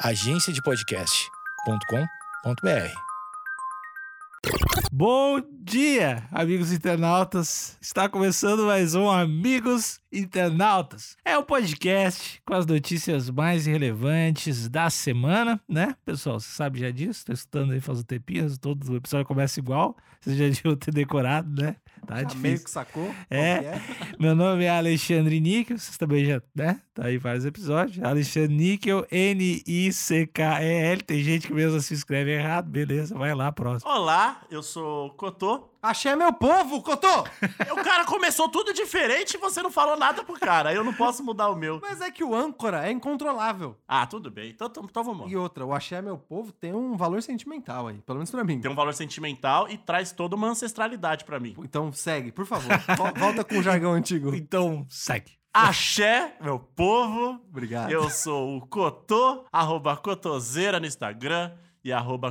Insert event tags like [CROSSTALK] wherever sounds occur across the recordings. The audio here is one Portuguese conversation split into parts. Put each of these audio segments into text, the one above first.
agenciadepodcast.com.br. Bom dia, amigos internautas. Está começando mais um Amigos Internautas. É o podcast com as notícias mais relevantes da semana, né? Pessoal, você sabe já disso? Estou escutando aí faz um tempinho, todo o episódio começa igual. Vocês já deviam ter decorado, né? Tá Já difícil. meio que sacou? É. que [LAUGHS] Meu nome é Alexandre Níquel, vocês também já, né? Tá aí vários episódios. Alexandre Níquel, N-I-C-K-E-L. Tem gente que mesmo se escreve errado, beleza, vai lá, próximo. Olá, eu sou Cotô. Achei meu povo, Cotô! [LAUGHS] O cara começou tudo diferente e você não falou nada pro cara. Eu não posso mudar o meu. Mas é que o âncora é incontrolável. Ah, tudo bem. Então, então, então vamos lá. E outra, o Axé meu povo tem um valor sentimental aí, pelo menos pra mim. Tem um valor sentimental e traz toda uma ancestralidade pra mim. Então segue, por favor. Vol- Volta com o jargão antigo. [LAUGHS] Então, segue. Axé, meu povo. Obrigado. Eu sou o Cotô, arroba Cotoseira no Instagram e arroba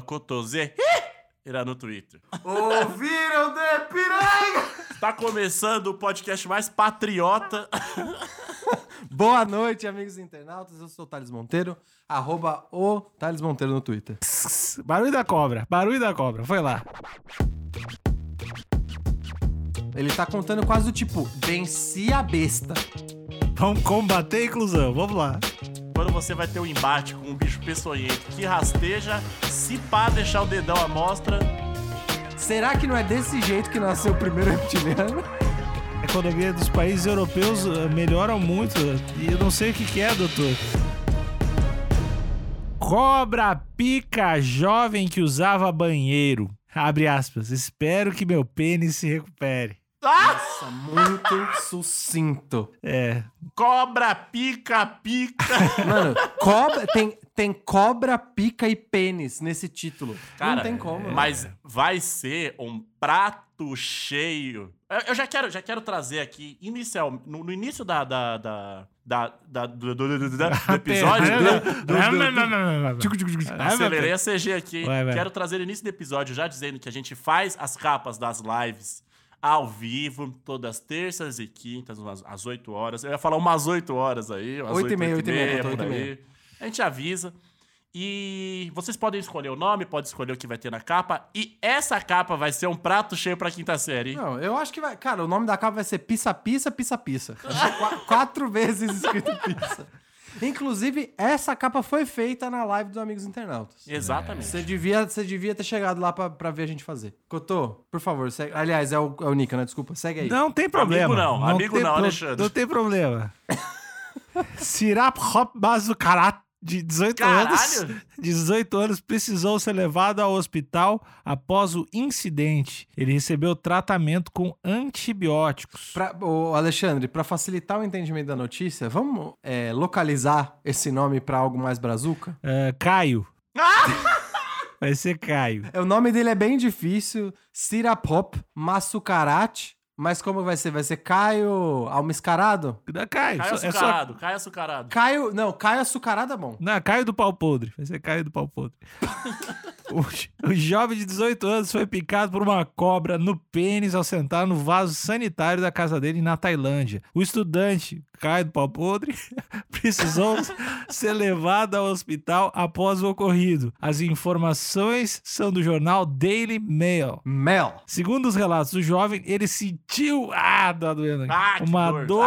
Cotoseira no Twitter. Ouviram de piranga? Tá começando o podcast mais patriota. [LAUGHS] Boa noite, amigos internautas. Eu sou o Thales Monteiro, arroba o Thales Monteiro no Twitter. Barulho da cobra, barulho da cobra, foi lá. Ele tá contando quase do tipo, venci a besta. Vamos combater a inclusão, vamos lá. Quando você vai ter um embate com um bicho peçonhento que rasteja, se pá deixar o dedão à mostra, Será que não é desse jeito que nasceu o primeiro reptiliano? A economia dos países europeus eh, melhora muito e eu não sei o que, que é, doutor. Cobra pica jovem que usava banheiro. Abre aspas. Espero que meu pênis se recupere. Nossa, muito [LAUGHS] sucinto. É, cobra, pica, pica. [LAUGHS] Mano, cobra, tem, tem cobra, pica e pênis nesse título. Cara, não tem como. Mas vai ser um prato cheio. Eu, eu já quero, já quero trazer aqui, inicial, no, no início da, da, da, da, da- do, do- do- do- episódio. Acelerei a CG aqui. Vai, vai. Quero trazer no início do episódio já dizendo que a gente faz as capas das lives ao vivo, todas terças e quintas, umas- às 8 horas. Eu ia falar umas 8 horas aí, umas Oito e meia, oito oito e meia, por aí. meia. A gente avisa. E vocês podem escolher o nome, pode escolher o que vai ter na capa. E essa capa vai ser um prato cheio pra quinta série. Não, eu acho que vai. Cara, o nome da capa vai ser Pissa Pissa Pissa Pissa. Qu- quatro vezes escrito [LAUGHS] pizza. Inclusive, essa capa foi feita na live dos Amigos Internautas. Exatamente. Você devia, você devia ter chegado lá pra, pra ver a gente fazer. Cotô, por favor, segue. Aliás, é o, é o Nica, né? Desculpa, segue aí. Não tem problema. não, amigo tem não, pro- Alexandre. Não tem problema. [LAUGHS] Sirap Hop Bazucarat, de 18 anos, [LAUGHS] Caralho! 18 anos, precisou ser levado ao hospital após o incidente. Ele recebeu tratamento com antibióticos. Pra, ô, Alexandre, pra facilitar o entendimento da notícia, vamos é, localizar esse nome pra algo mais brazuca? É, Caio. [LAUGHS] Vai ser Caio. É, O nome dele é bem difícil, Sirapop Massucarat, mas como vai ser? Vai ser Caio Almiscarado? Da Caio. Cai só- é só açucarado, cai açucarado. Caio, não, Caio Açucarado é bom. Não, Caio do pau podre. Vai ser Caio do pau podre. [LAUGHS] o, jovem de 18 anos foi picado por uma cobra no pênis ao sentar no vaso sanitário da casa dele na Tailândia. O estudante, Caio do pau podre, [LAUGHS] precisou ser levado ao hospital após o ocorrido. As informações são do jornal Daily Mail. Mel. Segundo os relatos do jovem, ele sentiu ah, tá doendo. Ah, uma dor. dor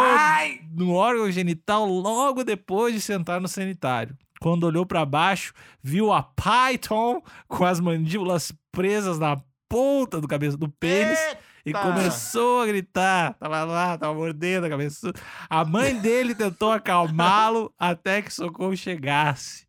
no órgão genital logo depois de sentar no sanitário. Quando olhou pra baixo, viu a Python com as mandíbulas presas na ponta do cabeça do pênis e Eita! começou a gritar. Tava lá, tava mordendo a cabeça. A mãe dele tentou acalmá-lo [LAUGHS] até que socorro chegasse.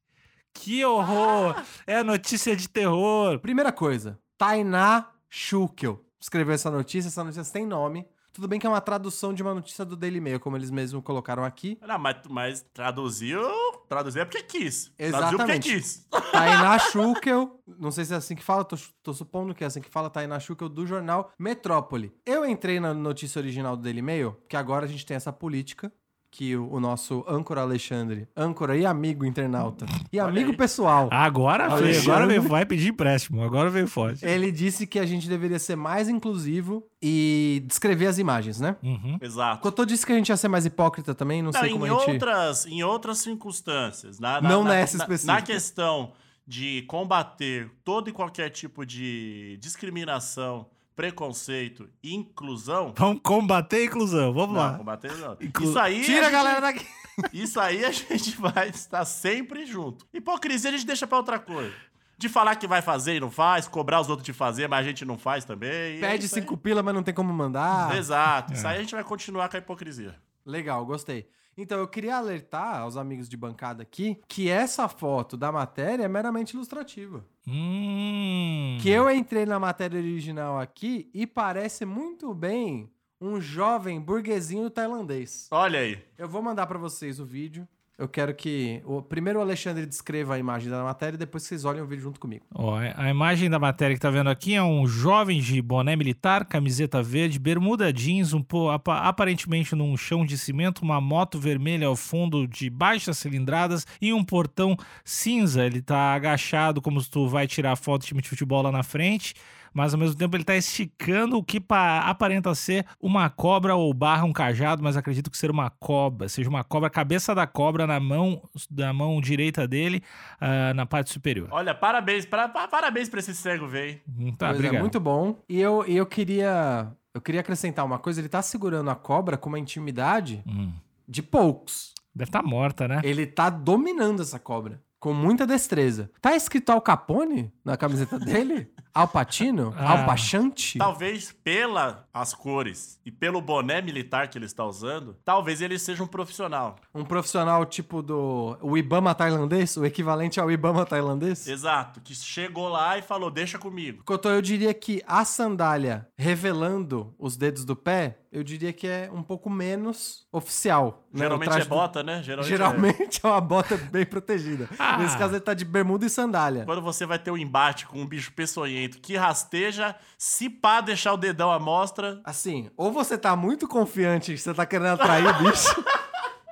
Que horror! É notícia de terror. Primeira coisa, Tainá Schukel escreveu essa notícia, essa notícia tem nome. Tudo bem que é uma tradução de uma notícia do Daily Mail, como eles mesmos colocaram aqui. Não, mas, mas traduziu. Traduziu é porque quis. Traduziu Exatamente. porque quis. [LAUGHS] Tainá Schukel, não sei se é assim que fala, tô, tô supondo que é assim que fala, Tainá Schukel do jornal Metrópole. Eu entrei na notícia original do Daily Mail, que agora a gente tem essa política que o, o nosso âncora Alexandre, âncora e amigo internauta, e amigo pessoal, Agora veio, Alexandre. agora veio, vai pedir empréstimo, agora veio forte. ele disse que a gente deveria ser mais inclusivo e descrever as imagens, né? Uhum. Exato. Cotô disse que a gente ia ser mais hipócrita também, não, Não, sei em, como a gente... outras, em outras circunstâncias. Na, Não na, nessa na- específica. Na questão de combater todo e qualquer tipo de discriminação, preconceito e inclusão. Vamos combater a inclusão, vamos Não, lá. combater não. Inclu- Isso aí. Tira a gente- galera daqui! [LAUGHS] Isso aí a gente vai estar sempre junto. Hipocrisia a gente deixa pra outra coisa. De falar que vai fazer e não faz, cobrar os outros de fazer, mas a gente não faz também. é Pede cinco pila, mas não tem como mandar. Exato. Isso aí a gente vai continuar com a hipocrisia. Legal, gostei. Então, eu queria alertar aos amigos de bancada aqui que essa foto da matéria é meramente ilustrativa. Hum. Que eu entrei na matéria original aqui e parece muito bem um jovem burguesinho tailandês. Olha aí. Eu vou mandar pra vocês o vídeo. Eu quero que o primeiro o Alexandre descreva a imagem da matéria e depois vocês olhem o vídeo junto comigo. Ó, a imagem da matéria que tá vendo aqui é um jovem de boné militar, camiseta verde, bermuda jeans, um apa- aparentemente num chão de cimento, uma moto vermelha ao fundo de baixas cilindradas e um portão cinza. Ele tá agachado como se tu vai tirar foto de time de futebol lá na frente. Mas ao mesmo tempo ele tá esticando o que pa- aparenta ser uma cobra ou barra um cajado, mas acredito que seja uma cobra, seja uma cobra, a cabeça da cobra na mão da mão direita dele, ah, na parte superior. Olha, parabéns, pra, pa- parabéns pra esse cego, velho. Hum, Tá, Pois obrigado. é, muito bom. E eu, e eu queria. Eu queria acrescentar uma coisa: ele tá segurando a cobra com uma intimidade Hum. de poucos. Deve estar morta, né? Ele tá dominando essa cobra. Com muita destreza. Tá escrito Al Capone na camiseta dele? [LAUGHS] Al Pacino? Ah. Al Pachante? Talvez pela as cores e pelo boné militar que ele está usando, talvez ele seja um profissional. Um profissional tipo do o Ibama tailandês? O equivalente ao Ibama tailandês? Exato, que chegou lá e falou: "Deixa comigo". Cotô, eu diria que a sandália revelando os dedos do pé, eu diria que é um pouco menos oficial. né? Geralmente é do- bota, né? Geralmente, Geralmente é uma bota bem protegida. Ah. Nesse caso, ele tá de bermuda e sandália. é. Quando você vai ter um embate com um bicho peçonhento que rasteja, se pá deixar o dedão à mostra, Assim, ou você tá muito confiante que você tá querendo atrair o bicho,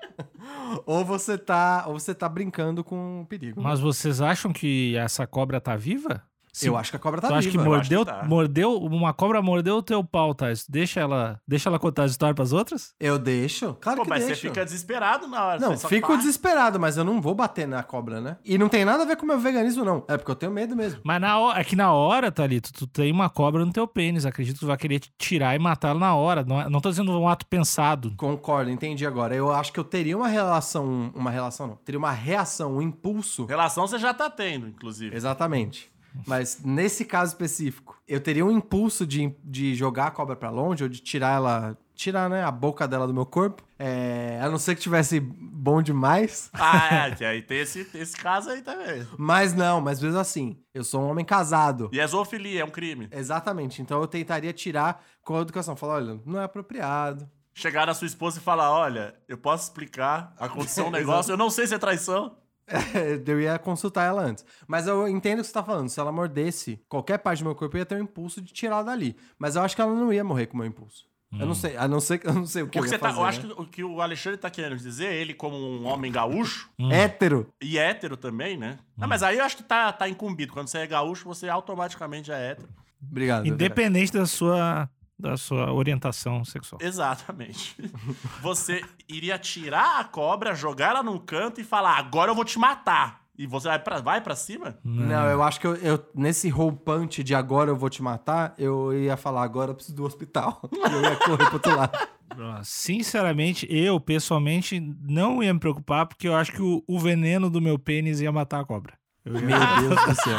[LAUGHS] ou você tá, ou você tá brincando com o perigo. Mas vocês acham que essa cobra tá viva? Eu acho que a cobra tá tu acha que viva. mordeu, acho que tá. mordeu, uma cobra mordeu o teu pau, tá? Deixa ela, deixa ela contar a história pras outras? Eu deixo? Claro pô, que mas deixo. você fica desesperado na hora. Não, fico pá. desesperado, mas eu não vou bater na cobra, né? E não tem nada a ver com o meu veganismo, não. É porque eu tenho medo mesmo. Mas na hora, é que na hora, Thalito, tu tem uma cobra no teu pênis. Acredito que tu vai querer te tirar e matá-la na hora. Não, é- não tô dizendo um ato pensado. Concordo, entendi agora. Eu acho que eu teria uma relação. Uma relação, não. Teria uma reação, um impulso. Relação você já tá tendo, inclusive. Exatamente. Mas nesse caso específico, eu teria um impulso de, de jogar a cobra pra longe ou de tirar ela. Tirar, né, a boca dela do meu corpo. É, a não ser que tivesse bom demais. Ah, é, aí tem esse, esse caso aí também. Mas não, mas mesmo assim, eu sou um homem casado. E é zoofilia, é um crime. Exatamente. Então eu tentaria tirar com a educação. Falar, olha, não é apropriado. Chegar na sua esposa e falar: olha, eu posso explicar, aconteceu um [LAUGHS] negócio, eu não sei se é traição. [LAUGHS] eu ia consultar ela antes. Mas eu entendo o que você tá falando. Se ela mordesse qualquer parte do meu corpo, eu ia ter um impulso de tirar dali. Mas eu acho que ela não ia morrer com o meu impulso. Eu não sei, a não ser que eu não sei o que O eu que ia você tá- fazer, eu acho né? que o que o Alexandre tá querendo dizer, ele como um homem gaúcho, Hétero. e hétero também, né? Não, mas aí eu acho que tá, tá incumbido. Quando você é gaúcho, você automaticamente é hétero. Obrigado. Independente da sua, da sua orientação sexual. Exatamente. [LAUGHS] Você iria tirar a cobra, jogar ela num canto e falar: agora eu vou te matar. E você vai pra, vai pra cima? Não, eu acho que eu, eu- nesse roupante de agora eu vou te matar, eu ia falar agora eu preciso do hospital. [LAUGHS] E eu ia correr pro outro lado. Ah, Sinceramente, eu, pessoalmente, não ia me preocupar, porque eu acho que o, o veneno do meu pênis ia matar a cobra. Eu ia- Meu [LAUGHS] Deus do céu.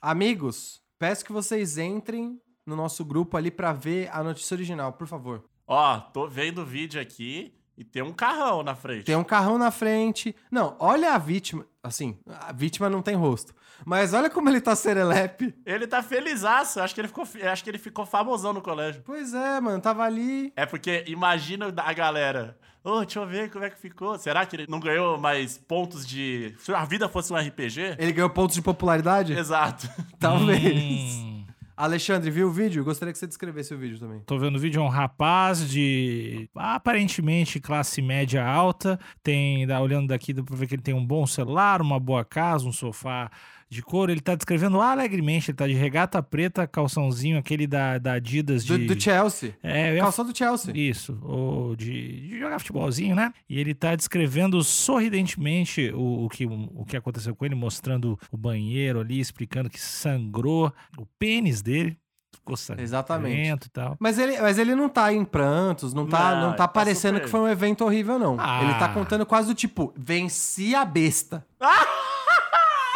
Amigos, peço que vocês entrem no nosso grupo ali pra ver a notícia original, por favor. Ó, tô vendo o vídeo aqui e tem um carrão na frente. Tem um carrão na frente. Não, olha a vítima. Assim, a vítima não tem rosto. Mas olha como ele tá serelepe. Ele tá felizaço. Acho que ele ficou, acho que ele ficou famosão no colégio. Pois é, mano, tava ali. É porque imagina a galera. Ô, deixa eu ver como é que ficou. Será que ele não ganhou mais pontos de. Se a vida fosse um RPG? Ele ganhou pontos de popularidade? Exato. [LAUGHS] Talvez. Alexandre, viu o vídeo? Gostaria que você descrevesse o vídeo também. Tô vendo o vídeo, é um rapaz de aparentemente classe média alta. Tem, olhando daqui, dá pra ver que ele tem um bom celular, uma boa casa, um sofá de couro. Ele tá descrevendo alegremente, ele tá de regata preta, calçãozinho, aquele da, da Adidas Do, de... do Chelsea. É, eu ia Calção do Chelsea. Isso, ou de, de jogar futebolzinho, né? E ele tá descrevendo sorridentemente o, o que, o que aconteceu com ele, mostrando o banheiro ali, explicando que sangrou o pênis dele. Ficou sangrento Exatamente. e tal. Mas ele, mas ele não tá em prantos, não tá, Não, não, tá tá parecendo super- que foi um evento horrível, não. Ah. Ele tá contando quase do tipo, venci a besta. [LAUGHS]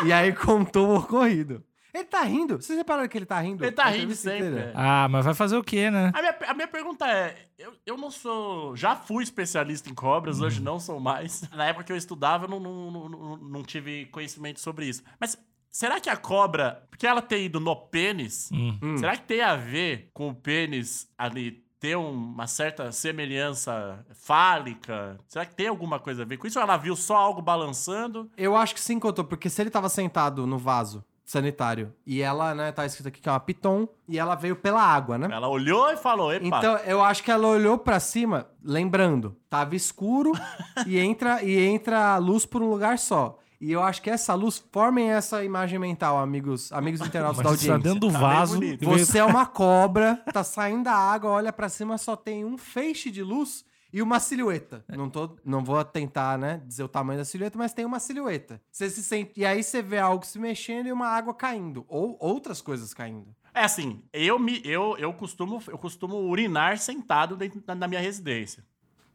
e aí contou o ocorrido. Ele tá rindo. Vocês repararam que ele tá rindo? Ele tá rindo sempre, é. Ah, mas vai fazer o quê, né? A minha, a minha pergunta é: eu, eu não sou. Já fui especialista em cobras, hoje Uhum. não sou mais. [LAUGHS] Na época que eu estudava, eu não, não, não, não- tive conhecimento sobre isso. Mas será que a cobra, porque ela tem ido no pênis, Hum. Hum. será que tem a ver com o pênis ali ter uma certa semelhança fálica? Será que tem alguma coisa a ver com isso? Ou ela viu só algo balançando? Eu acho que sim, contou, porque se ele tava sentado no vaso sanitário e ela, né, tá escrito aqui que é uma piton, e ela veio pela água, né? Ela olhou e falou: epa. Então, eu acho que ela olhou pra cima, lembrando, tava escuro [LAUGHS] e entra e entra a luz por um lugar só. E eu acho que essa luz formem essa imagem mental, amigos, amigos [LAUGHS] internautas da Mas você tá audiência. dentro do Tá bem vaso. e veio- Você é uma cobra, tá saindo da água, olha pra cima, só tem um feixe de luz e uma silhueta. Não, tô, não vou tentar, né, dizer o tamanho da silhueta, mas tem uma silhueta. Você se sente, e aí você vê algo se mexendo e uma água caindo, ou outras coisas caindo. É assim, eu me eu, eu costumo eu costumo urinar sentado dentro da, na minha residência.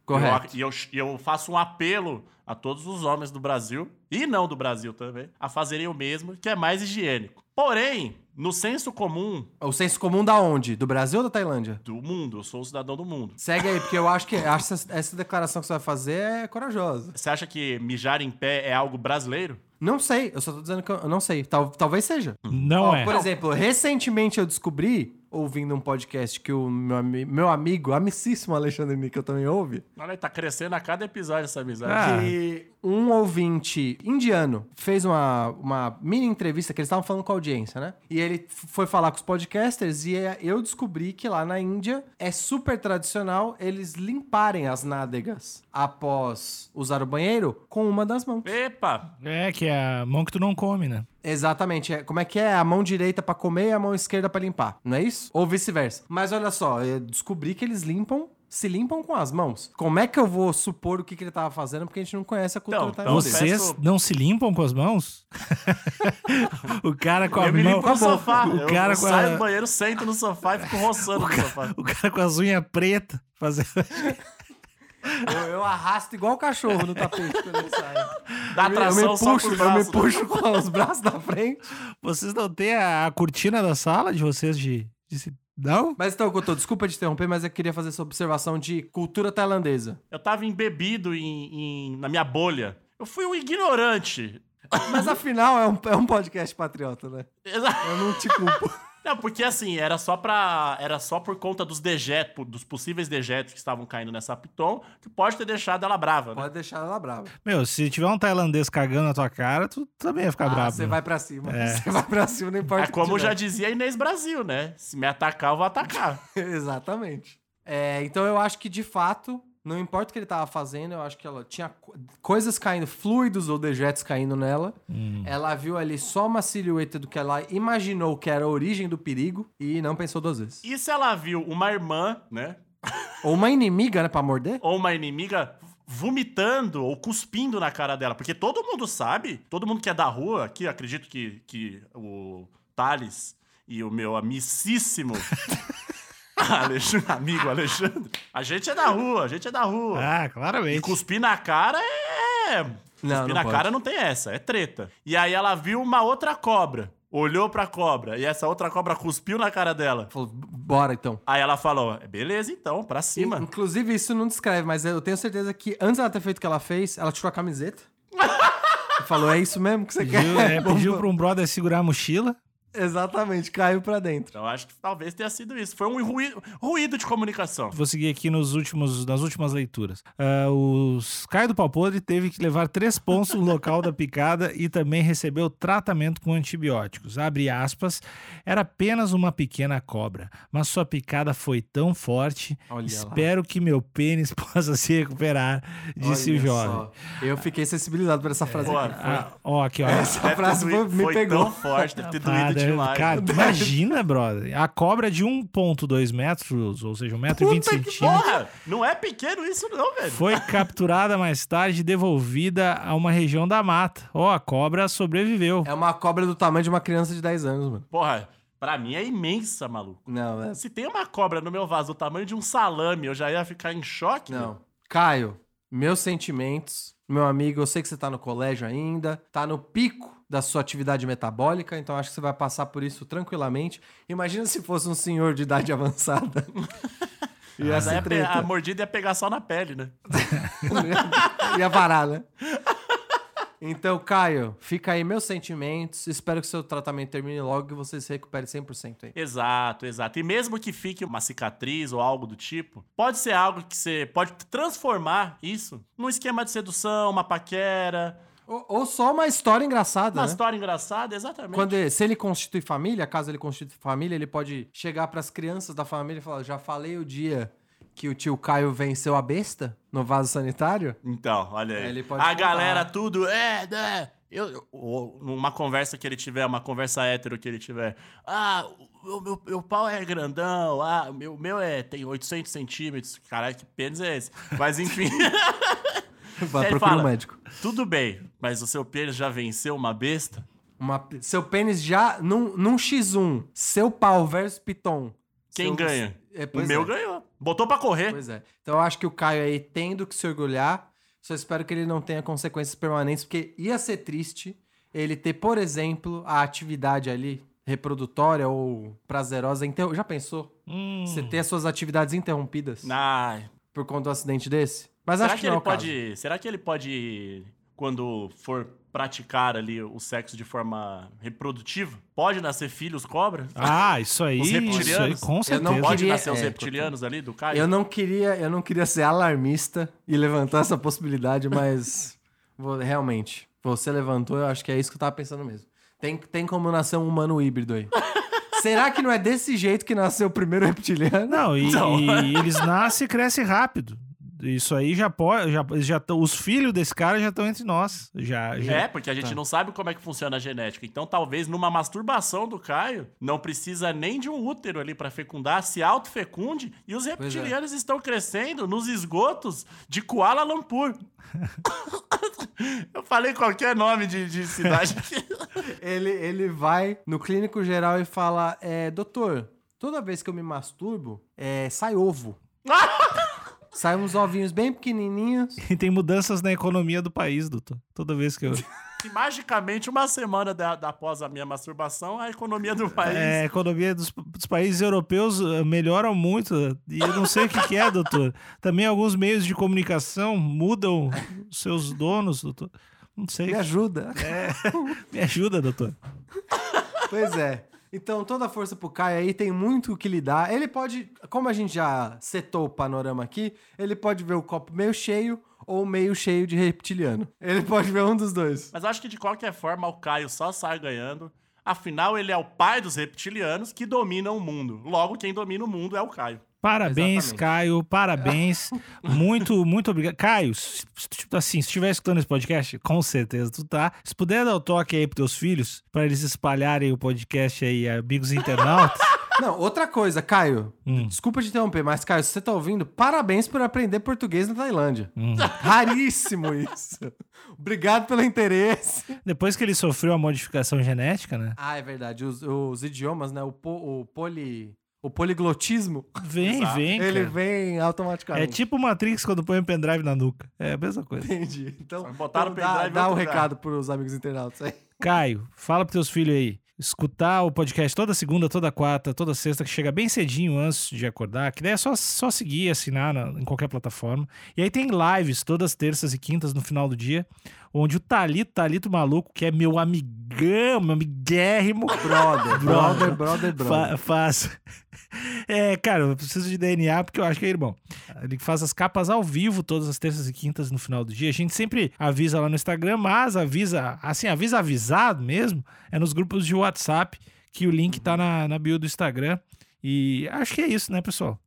Correto. Eu- E eu, e eu faço um apelo a todos os homens do Brasil, e não do Brasil também, a fazerem o mesmo, que é mais higiênico. Porém, no senso comum O senso comum da onde? Do Brasil ou da Tailândia? do mundo, eu sou um cidadão do mundo. Segue aí, porque eu acho que acho essa, essa declaração que você vai fazer é corajosa. Você acha que mijar em pé é algo brasileiro? Não sei, eu só tô dizendo que eu eu não sei. Tal, talvez seja. Não Ó, é. Por exemplo, recentemente eu descobri, ouvindo um podcast que o meu, ami- meu amigo, amicíssimo Alexandre Níquel também ouve, Olha, aí, tá crescendo a cada episódio essa amizade. Ah. que um ouvinte indiano fez uma, uma mini entrevista que eles estavam falando com a audiência, né? E ele foi falar com os podcasters e é- eu descobri que lá na Índia é super tradicional eles limparem as nádegas após usar o banheiro com uma das mãos. Epa! É, que é a mão que tu não come, né? Exatamente. É, como é que é? A mão direita pra comer e a mão esquerda pra limpar. Não é isso? Ou vice-versa. Mas olha só, eu descobri que eles limpam, se limpam com as mãos. Como é que eu vou supor o que, que ele tava fazendo? Porque a gente não conhece a cultura Então, tailandesa. Você- Vocês peço- não se limpam com as mãos? [LAUGHS] o cara com a eu me mão. limpo no sofá. [LAUGHS] O eu cara eu com saio do a, banheiro, sento no sofá e fico roçando [LAUGHS] no sofá. o cara com as unhas pretas fazendo. Eu, eu arrasto igual o cachorro no tapete quando ele sai. Dá Eu me- eu me puxo, com os eu me braços. puxo com os braços na frente. Vocês não têm a, a cortina da sala de vocês de. de se- Não? Mas então, Couto, desculpa te interromper, mas eu queria fazer essa observação de cultura tailandesa. Eu tava embebido em, em- na minha bolha. Eu fui um ignorante. Mas afinal, é um, é um podcast patriota, né? Exa- Eu não te culpo. [LAUGHS] Não, porque assim, era só pra. Era só por conta dos dejetos, dos possíveis dejetos que estavam caindo nessa Piton, que pode ter deixado ela brava, né? Pode deixar ela brava. Meu, se tiver um tailandês cagando na tua cara, tu também ia ficar Ah, bravo. você né? vai pra cima. É. [LAUGHS] Você vai pra cima, não importa. É como já dizia Inês Brasil, né? Se me atacar, eu vou atacar. [LAUGHS] Exatamente. É, então eu acho que de fato, não importa o que ele tava fazendo, eu acho que ela tinha co- coisas caindo, fluidos ou dejetos caindo nela. Hum. Ela viu ali só uma silhueta do que ela imaginou que era a origem do perigo e não pensou duas vezes. E se ela viu uma irmã, né? Ou uma inimiga, né, pra morder? Ou uma inimiga vomitando ou cuspindo na cara dela. Porque todo mundo sabe, todo mundo que é da rua, aqui, acredito que, que o Thales e o meu amicíssimo [LAUGHS] Alexandre, [LAUGHS] amigo Alexandre, a gente é da rua, a gente é da rua. Ah, E claramente. cuspir na cara é. Não, cuspir não na pode. cara não tem essa, é treta. E aí ela viu uma outra cobra, olhou pra cobra, e essa outra cobra cuspiu na cara dela. Falou, bora então. Aí ela falou: beleza, então, pra cima. Inclusive, isso não descreve, mas eu tenho certeza que antes dela ter feito o que ela fez, ela tirou a camiseta. [LAUGHS] e falou: é isso mesmo que você Pediu, quer? é, pediu pra um brother segurar a mochila. Exatamente, caiu pra dentro. Então acho que talvez tenha sido isso. Foi um ruído, ruído de comunicação. Vou seguir aqui nos últimos, nas últimas leituras. Ah, os Caio do Pau Podre teve que levar três pontos no local da picada e também recebeu tratamento com antibióticos. Abre aspas, era apenas uma pequena cobra, mas sua picada foi tão forte. Olha lá. Espero que meu pênis [LAUGHS] possa se recuperar, disse Olha o jovem. só. Eu fiquei sensibilizado por essa frase Pô, aqui. Ah, ó, aqui, ó. Essa frase foi- me foi pegou. tão forte, deve ter doído deve- demais. Cara, imagina, brother. A cobra de 1,2 metros, ou seja, 1,20m Puta que centímetros. Porra, não é pequeno isso não, velho. Foi capturada mais tarde e devolvida a uma região da mata. Ó, a cobra sobreviveu. É uma cobra do tamanho de uma criança de 10 anos, mano. Porra, pra mim é imensa, maluco. Não, é... Se tem uma cobra no meu vaso do tamanho de um salame, eu já ia ficar em choque. meu. Não. Caio, meus sentimentos. Meu amigo, eu sei que você tá no colégio ainda, tá no pico da sua atividade metabólica, então acho que você vai passar por isso tranquilamente. Imagina se fosse um senhor de idade [LAUGHS] avançada. [LAUGHS] e Mas essa aí a, pe- treta. a mordida ia pegar só na pele, né? [LAUGHS] Ia varar, né? Então, Caio, fica aí meus sentimentos. Espero que seu tratamento termine logo e você se recupere 100% aí. Exato, exato. E mesmo que fique uma cicatriz ou algo do tipo, pode ser algo que você pode transformar isso num esquema de sedução, uma paquera, Ou, ou só uma história engraçada, uma né? história engraçada, exatamente. Quando ele- se ele constitui família, caso ele constitui família, ele pode chegar pras crianças da família e falar: Já falei o dia que o tio Caio venceu a besta no vaso sanitário? Então, olha aí. Ele pode a contar. galera tudo, é, né? Eu, numa conversa que ele tiver, uma conversa hétero que ele tiver. Ah, o meu, meu pau é grandão. Ah, o meu, meu é, tem 800 centímetros. Caralho, que pênis é esse? Mas enfim. [LAUGHS] Vai Ele procurar um médico. Tudo bem, mas o seu pênis já venceu uma besta? Uma- seu pênis já, num, num X1, seu pau versus Piton. Quem Seu- ganha? É, o meu é. ganhou. Botou pra correr. Pois é. Então eu acho que o Caio aí tem do que se orgulhar. Só espero que ele não tenha consequências permanentes, porque ia ser triste ele ter, por exemplo, a atividade ali reprodutória ou prazerosa. Inter... Já pensou? Hum, Você ter as suas atividades interrompidas Ai, por conta de um acidente desse? Mas será acho que, que, não é ele o caso. pode. Será que ele pode, quando for praticar ali o sexo de forma reprodutiva, pode nascer filhos cobra? Ah, isso aí, [LAUGHS] Os isso aí, reptilianos? com Eu certeza. não Pode queria- nascer os é, reptilianos ali do Caio? Eu não queria, eu não queria ser alarmista e levantar essa possibilidade, mas [LAUGHS] vou- realmente, você levantou, eu acho que é isso que eu tava pensando mesmo. Tem, tem como nascer um humano híbrido aí. [LAUGHS] Será que não é desse jeito que nasceu o primeiro reptiliano? Não, e, Não. e eles nascem e crescem rápido. Isso aí já pode. Já, já os filhos desse cara já estão entre nós. Já, já. É, porque a gente Tá. não sabe como é que funciona a genética. Então, talvez numa masturbação do Caio, não precisa nem de um útero ali pra fecundar, se autofecunde e os é. reptilianos estão crescendo nos esgotos de Kuala Lumpur. [LAUGHS] Eu falei qualquer nome de, de cidade. [LAUGHS] Ele, ele vai no clínico geral e fala: é, doutor, toda vez que eu me masturbo, é, sai ovo. [LAUGHS] sai uns ovinhos bem pequenininhos. [LAUGHS] E tem mudanças na economia do país, doutor. Toda vez que eu. [LAUGHS] e magicamente, uma semana da, da- após a minha masturbação, a economia do país. É, a economia dos, dos países europeus eh, melhoram muito. E eu não sei o que, que é, [LAUGHS] doutor. Também alguns meios de comunicação mudam seus donos, doutor. Não sei. Me ajuda. Me ajuda, doutor. Pois é. Então, toda a força pro Caio aí tem muito o que lidar. Ele pode, como a gente já setou o panorama aqui, ele pode ver o copo meio cheio ou meio cheio de reptiliano. Ele pode ver um dos dois. Mas acho que de qualquer forma o Caio só sai ganhando. Afinal, ele é o pai dos reptilianos que dominam o mundo. Logo, quem domina o mundo é o Caio. Parabéns, Exatamente. Caio. Parabéns. [LAUGHS] muito, muito obrigado. Caio, se- assim, se estiver escutando esse podcast, com certeza tu tá. Se puder dar o toque aí pros teus filhos, pra eles espalharem o podcast aí, amigos internautas. [LAUGHS] Não, outra coisa, Caio. Hum. Desculpa te interromper, mas Caio, se você tá ouvindo, parabéns por aprender português na Tailândia. Hum. [LAUGHS] Raríssimo isso. Obrigado pelo interesse. Depois que ele sofreu a modificação genética, né? Ah, é verdade. Os, os idiomas, né? O, po- o poli... O poliglotismo, Vem, [LAUGHS] Exato. vem. ele cara. vem É automaticamente. tipo Matrix quando põe um pendrive na nuca. É a mesma coisa. Entendi. Então, Só botaram então o dá, pendrive em dá um lugar. recado pros amigos internautas aí. [LAUGHS] Caio, fala pros teus filhos aí. Escutar o podcast toda segunda, toda quarta, toda sexta, que chega bem cedinho antes de acordar. Que daí é só, só seguir e assinar na- em qualquer plataforma. E aí tem lives todas terças e quintas no final do dia, onde o Talito, Talito Maluco, que é meu amigão, meu amiguérrimo. [LAUGHS] Brother, brother, brother, brother. Fa faço. [LAUGHS] É, cara, eu preciso de DNA porque eu acho que é irmão. Ele faz as capas ao vivo todas as terças e quintas no final do dia. A gente sempre avisa lá no Instagram, mas avisa, assim, avisa avisado mesmo, é nos grupos de WhatsApp, que o link tá na, na bio do Instagram. E acho que é isso, né, pessoal?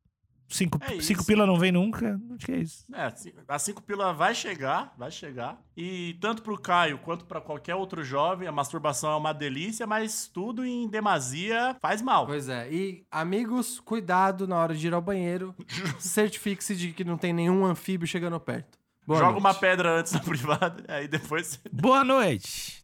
Cinco, É cinco pila não vem nunca. Acho que é isso. É, a 5 pila vai chegar, vai chegar. E tanto pro Caio quanto pra qualquer outro jovem, a masturbação é uma delícia, mas tudo em demasia faz mal. Pois é. E, amigos, cuidado na hora de ir ao banheiro. [LAUGHS] Certifique-se de que não tem nenhum anfíbio chegando perto. Boa Joga noite. uma pedra antes na [LAUGHS] privada, aí depois. Boa noite.